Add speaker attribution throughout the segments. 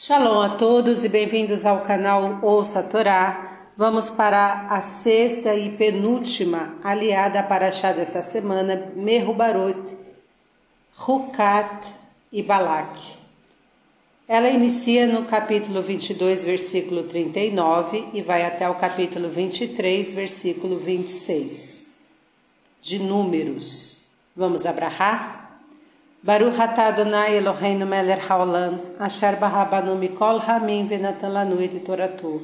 Speaker 1: Shalom a todos e bem-vindos ao canal Ouça a Torá. Vamos para a sexta e penúltima aliada para chá desta semana, Merubarot, Hukat e Balak. Ela inicia no capítulo 22, versículo 39 e vai até o capítulo 23, versículo 26. De Números. Vamos abrahar? Baruch atah Adonai Eloheinu melech haolam, asher barabanu mikol hamim venatan lanu toratu.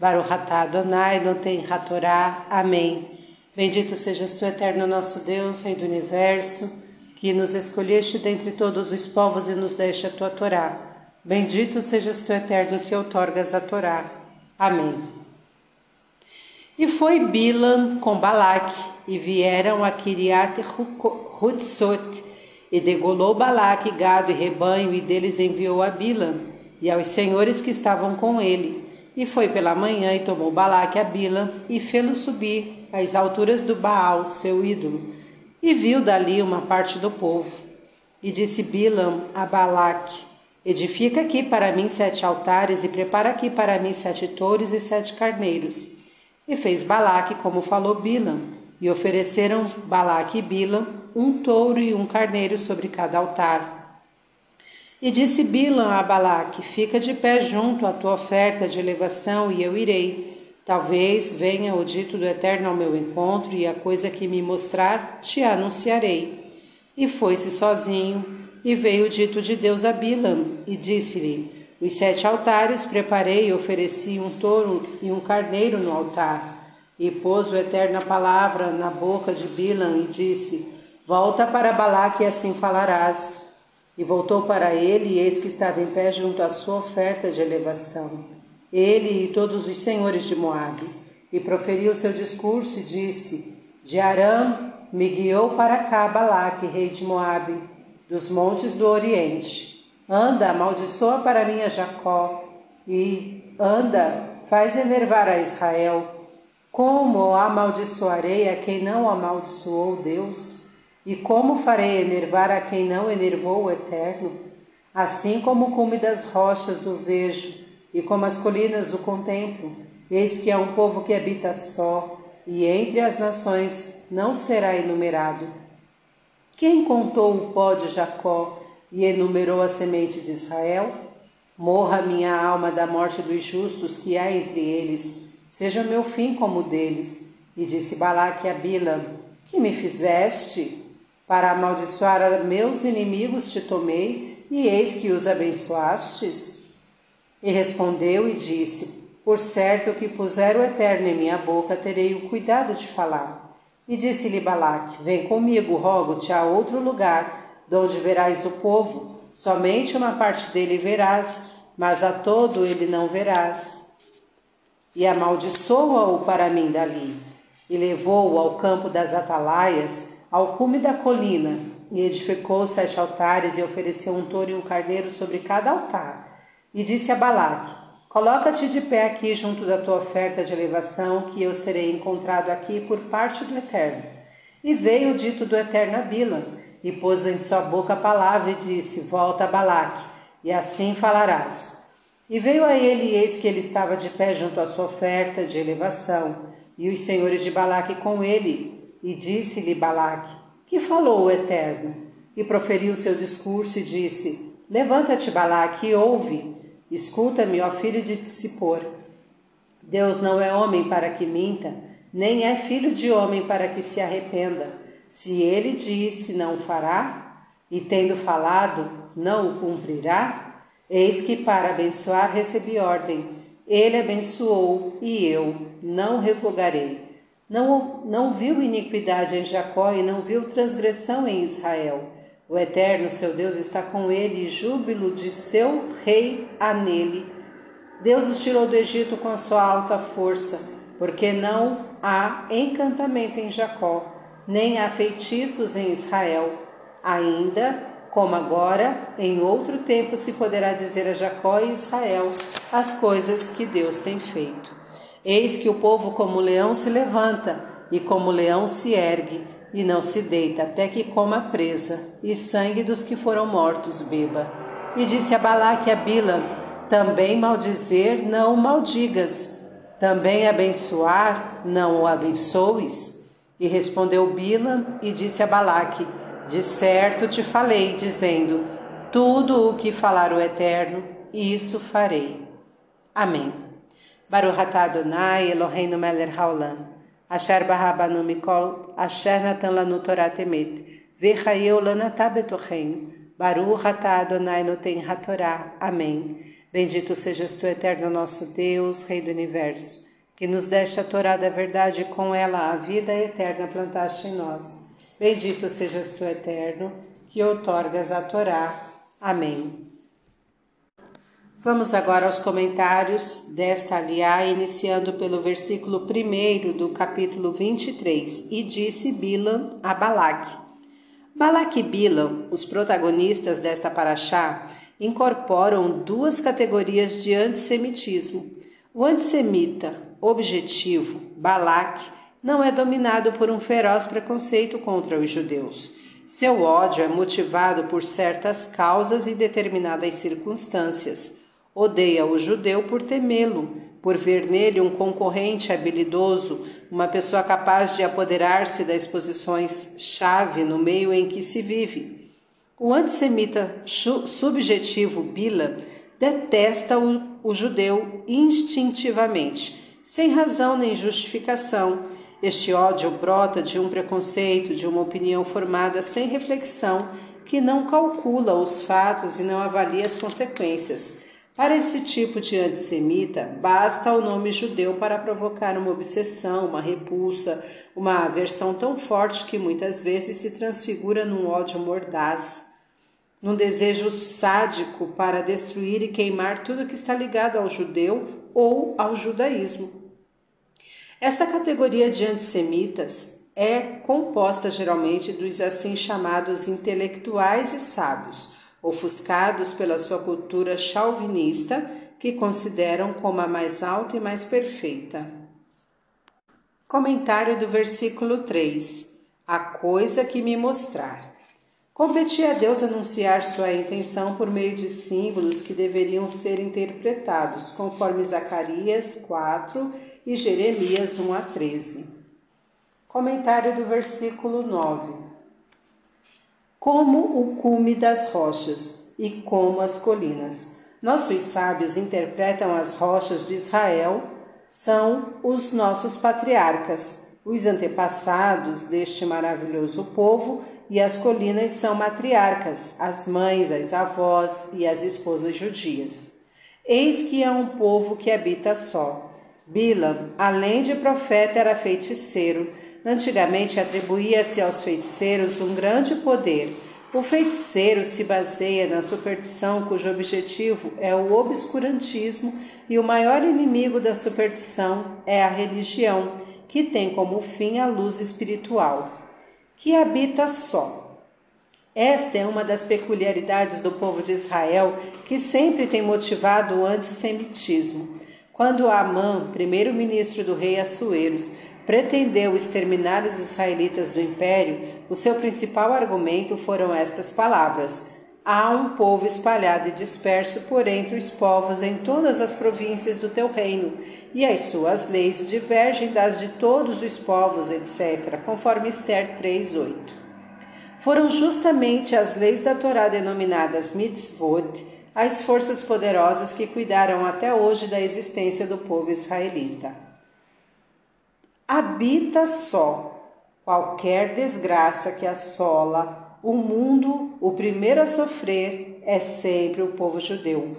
Speaker 1: Baruch atah Adonai noten hatorá. Amém. Bendito sejas tu, eterno nosso Deus, Rei do Universo, que nos escolheste dentre todos os povos e nos deste a tua Torá. Bendito sejas tu, eterno, que outorgas a Torá. Amém. E foi Bilam com Balaque, e vieram a Kiriat Hutzot, e degolou Balaque gado e rebanho, e deles enviou a Bilam, e aos senhores que estavam com ele. E foi pela manhã e tomou Balaque a Bilam, e fê-lo subir às alturas do Baal, seu ídolo. E viu dali uma parte do povo. E disse Bilam a Balaque, Edifica aqui para mim sete altares, e prepara aqui para mim sete touros e sete carneiros. E fez Balaque como falou Bilam, e ofereceram Balaque e Bilam um touro e um carneiro sobre cada altar. E disse Bilam a Balaque: Fica de pé junto à tua oferta de elevação, e eu irei. Talvez venha o dito do Eterno ao meu encontro, e a coisa que me mostrar te anunciarei. E foi-se sozinho, e veio o dito de Deus a Bilam, e disse-lhe: Os sete altares preparei e ofereci um touro e um carneiro no altar. E pôs o Eterno a palavra na boca de Bilam e disse: Volta para Balaque e assim falarás. E voltou para ele, e eis que estava em pé junto à sua oferta de elevação, ele e todos os senhores de Moabe. E proferiu seu discurso e disse: De Arã me guiou para cá Balaque, rei de Moabe, dos montes do Oriente. Anda, amaldiçoa para mim a Jacó, e anda, faz enervar a Israel. Como amaldiçoarei a quem não amaldiçoou Deus? E como farei enervar a quem não enervou o Eterno? Assim como o cume das rochas o vejo, e como as colinas o contemplo, eis que é um povo que habita só, e entre as nações não será enumerado. Quem contou o pó de Jacó e enumerou a semente de Israel? Morra minha alma da morte dos justos que há entre eles, seja meu fim como o deles. E disse Balaque a Bilam: Que me fizeste? Para amaldiçoar a meus inimigos te tomei, e eis que os abençoastes? E respondeu e disse: Por certo que puser o Eterno em minha boca, terei o cuidado de falar. E disse-lhe Balaque: Vem comigo, rogo-te a outro lugar, donde verás o povo, somente uma parte dele verás, mas a todo ele não verás. E amaldiçoa-o para mim dali, e levou-o ao campo das atalaias, ao cume da colina, e edificou sete altares e ofereceu um touro e um carneiro sobre cada altar. E disse a Balaque: Coloca-te de pé aqui junto da tua oferta de elevação, que eu serei encontrado aqui por parte do Eterno. E veio o dito do Eterno a Bila, e pôs em sua boca a palavra e disse: Volta a Balaque, e assim falarás. E veio a ele, e eis que ele estava de pé junto à sua oferta de elevação, e os senhores de Balaque com ele, e disse-lhe Balaque: Que falou o Eterno? E proferiu seu discurso e disse: Levanta-te, Balaque, e ouve. Escuta-me, ó filho de Dissipor. Deus não é homem para que minta, nem é filho de homem para que se arrependa. Se ele disse, não fará, e tendo falado, não o cumprirá? Eis que para abençoar recebi ordem. Ele abençoou, e eu não revogarei. Não, não viu iniquidade em Jacó e não viu transgressão em Israel. O Eterno, seu Deus, está com ele e júbilo de seu rei há nele. Deus os tirou do Egito com a sua alta força, porque não há encantamento em Jacó, nem há feitiços em Israel. Ainda, como agora, em outro tempo se poderá dizer a Jacó e Israel as coisas que Deus tem feito. Eis que o povo como leão se levanta, e como leão se ergue, e não se deita até que coma a presa, e sangue dos que foram mortos beba. E disse a Balaque a Bila: Também maldizer, não o maldigas. Também abençoar, não o abençoes. E respondeu Bilam e disse a Balaque: De certo te falei, dizendo: Tudo o que falar o Eterno, isso farei. Amém. Baruch atah Adonai Eloheinu melech haolam. Asher barabanu mikol, asher natan lanu Torah temet. Vechayeu lanatá betocheinu. Baruch atah Adonai noten hatorá. Amém. Bendito sejas tu, eterno nosso Deus, Rei do Universo que nos deste a Torá da verdade e com ela a vida eterna plantaste em nós. Bendito sejas tu, eterno, que outorgas a Torá. Amém. Vamos agora aos comentários desta aliá, iniciando pelo versículo 1 do capítulo 23. E disse Bilam a Balaque. Balaque e Bilam, os protagonistas desta paraxá, incorporam duas categorias de antissemitismo. O antissemita, objetivo, Balaque, não é dominado por um feroz preconceito contra os judeus. Seu ódio é motivado por certas causas e determinadas circunstâncias. Odeia o judeu por temê-lo, por ver nele um concorrente habilidoso, uma pessoa capaz de apoderar-se das posições-chave no meio em que se vive. O antissemita subjetivo Bila detesta o, o judeu instintivamente sem razão nem justificação. Este ódio brota de um preconceito, de uma opinião formada sem reflexão, que não calcula os fatos e não avalia as consequências. Para esse tipo de antissemita, basta o nome judeu para provocar uma obsessão, uma repulsa, uma aversão tão forte que muitas vezes se transfigura num ódio mordaz, num desejo sádico para destruir e queimar tudo que está ligado ao judeu ou ao judaísmo. Esta categoria de antissemitas é composta geralmente dos assim chamados intelectuais e sábios, ofuscados pela sua cultura chauvinista, que consideram como a mais alta e mais perfeita. Comentário do versículo 3: A coisa que me mostrar. Competia a Deus anunciar sua intenção por meio de símbolos que deveriam ser interpretados, conforme Zacarias 4 e Jeremias 1 a 13. Comentário do versículo 9. Como o cume das rochas e como as colinas. Nossos sábios interpretam as rochas de Israel são os nossos patriarcas, os antepassados deste maravilhoso povo, e as colinas são matriarcas, as mães, as avós e as esposas judias. Eis que é um povo que habita só, Bilam, além de profeta, era feiticeiro. Antigamente atribuía-se aos feiticeiros um grande poder. O feiticeiro se baseia na superstição, cujo objetivo é o obscurantismo, e o maior inimigo da superstição é a religião, que tem como fim a luz espiritual, que habita só. Esta é uma das peculiaridades do povo de Israel que sempre tem motivado o antissemitismo. Quando Amã, primeiro-ministro do rei Assueros, pretendeu exterminar os israelitas do império, o seu principal argumento foram estas palavras: Há um povo espalhado e disperso por entre os povos em todas as províncias do teu reino, e as suas leis divergem das de todos os povos, etc., conforme Esther 3:8. Foram justamente as leis da Torá denominadas mitzvot as forças poderosas que cuidaram até hoje da existência do povo israelita. Habita só. Qualquer desgraça que assola o mundo, o primeiro a sofrer é sempre o povo judeu.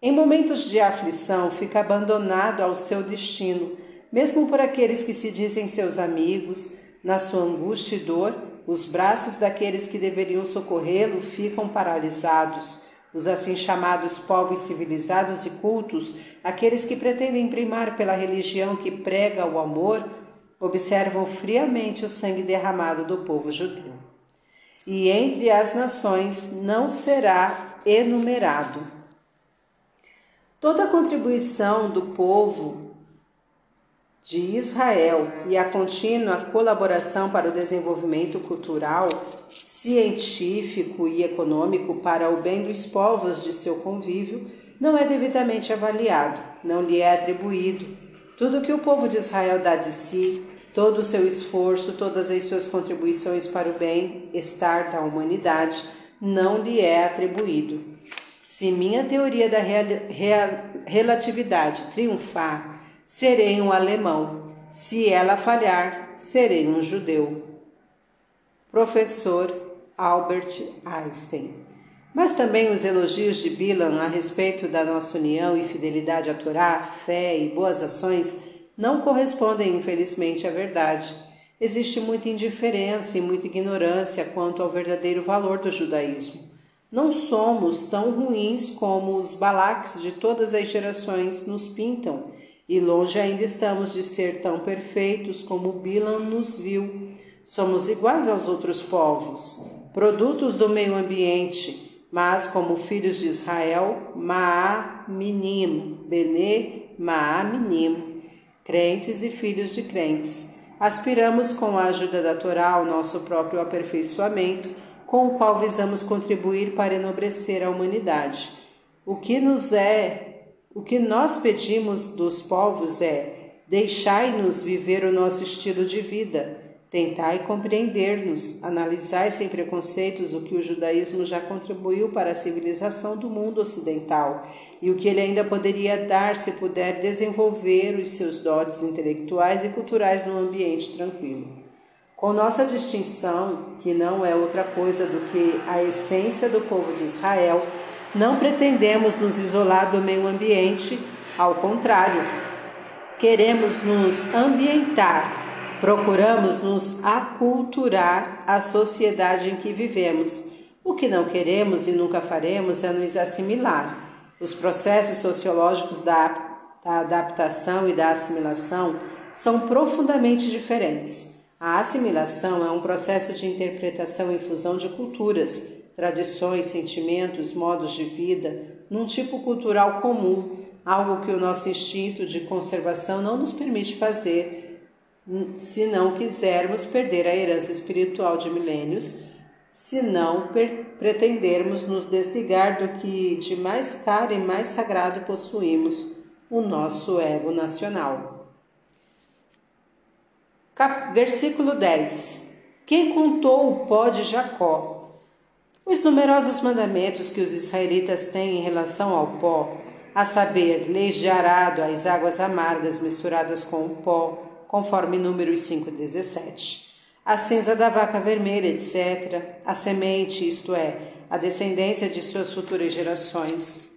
Speaker 1: Em momentos de aflição, fica abandonado ao seu destino, mesmo por aqueles que se dizem seus amigos, na sua angústia e dor, os braços daqueles que deveriam socorrê-lo ficam paralisados os assim chamados povos civilizados e cultos, aqueles que pretendem primar pela religião que prega o amor, observam friamente o sangue derramado do povo judeu. E entre as nações não será enumerado. Toda a contribuição do povo de Israel e a contínua colaboração para o desenvolvimento cultural, científico e econômico para o bem dos povos de seu convívio não é devidamente avaliado, não lhe é atribuído. Tudo que o povo de Israel dá de si, todo o seu esforço, todas as suas contribuições para o bem-estar da humanidade, não lhe é atribuído. Se minha teoria da real, real, relatividade triunfar, serei um alemão. Se ela falhar, serei um judeu. Professor Albert Einstein. Mas também os elogios de Bilan a respeito da nossa união e fidelidade à Torá, fé e boas ações não correspondem, infelizmente, à verdade. Existe muita indiferença e muita ignorância quanto ao verdadeiro valor do judaísmo. Não somos tão ruins como os balaques de todas as gerações nos pintam, e longe ainda estamos de ser tão perfeitos como Bilan nos viu. Somos iguais aos outros povos, produtos do meio ambiente, mas como filhos de Israel, Maá Minim, Bene Maá Minim, crentes e filhos de crentes. Aspiramos com a ajuda da Torá ao nosso próprio aperfeiçoamento, com o qual visamos contribuir para enobrecer a humanidade. O que nos é, o que nós pedimos dos povos é: deixai-nos viver o nosso estilo de vida Tentai compreender-nos, analisai sem preconceitos o que o judaísmo já contribuiu para a civilização do mundo ocidental e o que ele ainda poderia dar se puder desenvolver os seus dotes intelectuais e culturais num ambiente tranquilo. Com nossa distinção, que não é outra coisa do que a essência do povo de Israel, não pretendemos nos isolar do meio ambiente, ao contrário, queremos nos ambientar Procuramos nos aculturar à sociedade em que vivemos. O que não queremos e nunca faremos é nos assimilar. Os processos sociológicos da, da adaptação e da assimilação são profundamente diferentes. A assimilação é um processo de interpretação e fusão de culturas, tradições, sentimentos, modos de vida, num tipo cultural comum, algo que o nosso instinto de conservação não nos permite fazer se não quisermos perder a herança espiritual de milênios, se não pretendermos nos desligar do que de mais caro e mais sagrado possuímos, o nosso ego nacional. Cap versículo 10. Quem contou o pó de Jacó? Os numerosos mandamentos que os israelitas têm em relação ao pó, a saber, leis de arado, as águas amargas misturadas com o pó, conforme números 5 e 17. A cinza da vaca vermelha, etc. A semente, isto é, a descendência de suas futuras gerações.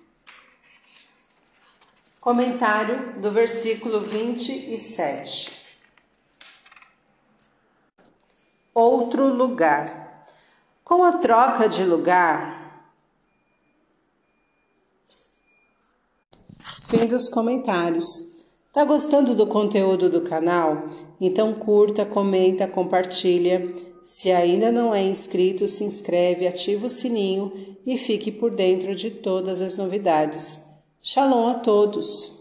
Speaker 1: Comentário do versículo 27. Outro lugar. Com a troca de lugar. Fim dos comentários. Tá gostando do conteúdo do canal? Então curta, comenta, compartilha. Se ainda não é inscrito, se inscreve, ativa o sininho e fique por dentro de todas as novidades. Shalom a todos!